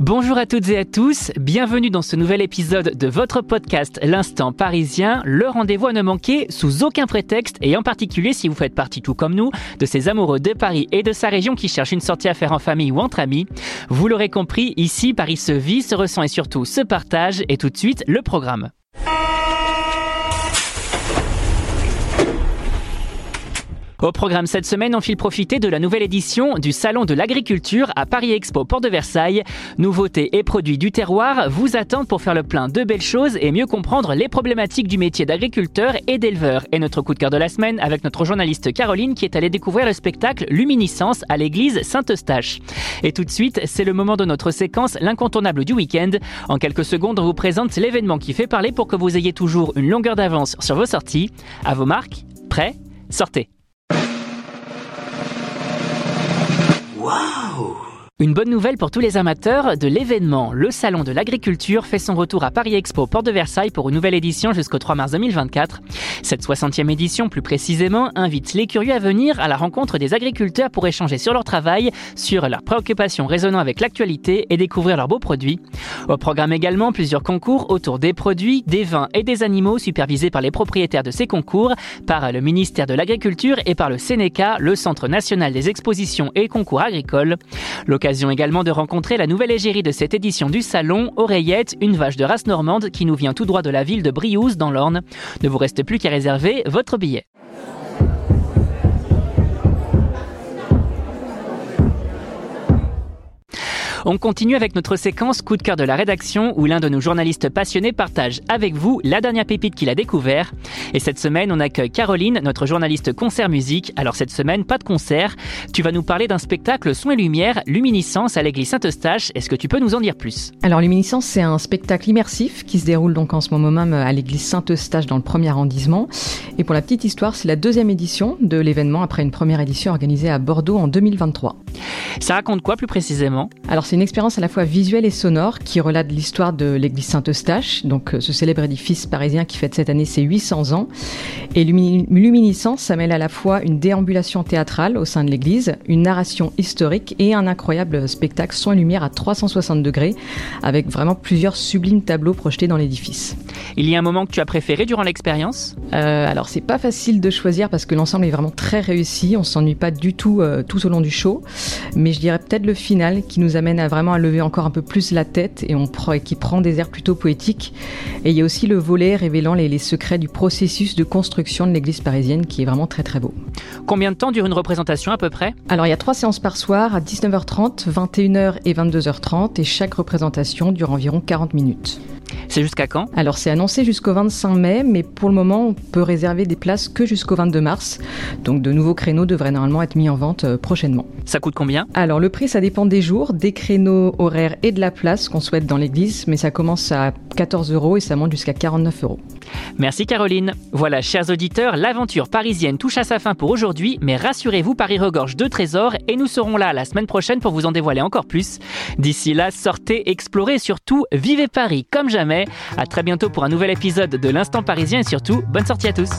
Bonjour à toutes et à tous, bienvenue dans ce nouvel épisode de votre podcast L'Instant Parisien, le rendez-vous à ne manquer sous aucun prétexte et en particulier si vous faites partie tout comme nous de ces amoureux de Paris et de sa région qui cherchent une sortie à faire en famille ou entre amis. Vous l'aurez compris, ici Paris se vit, se ressent et surtout se partage et tout de suite le programme. Au programme cette semaine, on file profiter de la nouvelle édition du Salon de l'Agriculture à Paris Expo Port de Versailles. Nouveautés et produits du terroir vous attendent pour faire le plein de belles choses et mieux comprendre les problématiques du métier d'agriculteur et d'éleveur. Et notre coup de cœur de la semaine avec notre journaliste Caroline qui est allée découvrir le spectacle Luminiscence à l'église Saint-Eustache. Et tout de suite, c'est le moment de notre séquence L'incontournable du week-end. En quelques secondes, on vous présente l'événement qui fait parler pour que vous ayez toujours une longueur d'avance sur vos sorties. À vos marques, prêts, sortez. Une bonne nouvelle pour tous les amateurs de l'événement. Le Salon de l'Agriculture fait son retour à Paris Expo, Port de Versailles, pour une nouvelle édition jusqu'au 3 mars 2024. Cette 60e édition, plus précisément, invite les curieux à venir à la rencontre des agriculteurs pour échanger sur leur travail, sur leurs préoccupations résonnant avec l'actualité et découvrir leurs beaux produits. Au programme également plusieurs concours autour des produits, des vins et des animaux supervisés par les propriétaires de ces concours, par le ministère de l'Agriculture et par le Sénéca, le Centre national des expositions et concours agricoles. L'occasion également de rencontrer la nouvelle égérie de cette édition du salon, Oreillette, une vache de race normande qui nous vient tout droit de la ville de Briouze dans l'Orne. Ne vous reste plus qu'à réserver votre billet. On continue avec notre séquence coup de cœur de la rédaction où l'un de nos journalistes passionnés partage avec vous la dernière pépite qu'il a découvert. Et cette semaine, on accueille Caroline, notre journaliste concert musique. Alors cette semaine, pas de concert. Tu vas nous parler d'un spectacle son et lumière, Luminiscence à l'église Saint-Eustache. Est-ce que tu peux nous en dire plus? Alors Luminiscence, c'est un spectacle immersif qui se déroule donc en ce moment même à l'église Saint-Eustache dans le premier arrondissement. Et pour la petite histoire, c'est la deuxième édition de l'événement après une première édition organisée à Bordeaux en 2023. Ça raconte quoi plus précisément Alors c'est une expérience à la fois visuelle et sonore qui relate l'histoire de l'église Saint-Eustache, donc euh, ce célèbre édifice parisien qui fête cette année ses 800 ans. Et Luminiscence, ça mêle à la fois une déambulation théâtrale au sein de l'église, une narration historique et un incroyable spectacle son et lumière à 360 degrés, avec vraiment plusieurs sublimes tableaux projetés dans l'édifice. Il y a un moment que tu as préféré durant l'expérience? Euh, Alors c'est pas facile de choisir parce que l'ensemble est vraiment très réussi, on s'ennuie pas du tout euh, tout au long du show, mais je dirais peut-être le final qui nous amène à vraiment à lever encore un peu plus la tête et, on, qui prend des airs plutôt poétiques. Et il y a aussi le volet révélant les, les secrets du processus de construction de l'église parisienne qui est vraiment très très beau. Combien de temps dure une représentation à peu près? Alors il y a trois séances par soir à 19h30, 21h et 22h30 et chaque représentation dure environ 40 minutes. C'est jusqu'à quand Alors c'est annoncé jusqu'au 25 mai, mais pour le moment on peut réserver des places que jusqu'au 22 mars. Donc de nouveaux créneaux devraient normalement être mis en vente euh, prochainement. Ça coûte combien Alors le prix ça dépend des jours, des créneaux horaires et de la place qu'on souhaite dans l'église, mais ça commence à 14 euros et ça monte jusqu'à 49 euros. Merci Caroline. Voilà, chers auditeurs, l'aventure parisienne touche à sa fin pour aujourd'hui, mais rassurez-vous, Paris regorge de trésors et nous serons là la semaine prochaine pour vous en dévoiler encore plus. D'ici là, sortez, explorez et surtout, vivez Paris comme À très bientôt pour un nouvel épisode de l'Instant Parisien et surtout, bonne sortie à tous.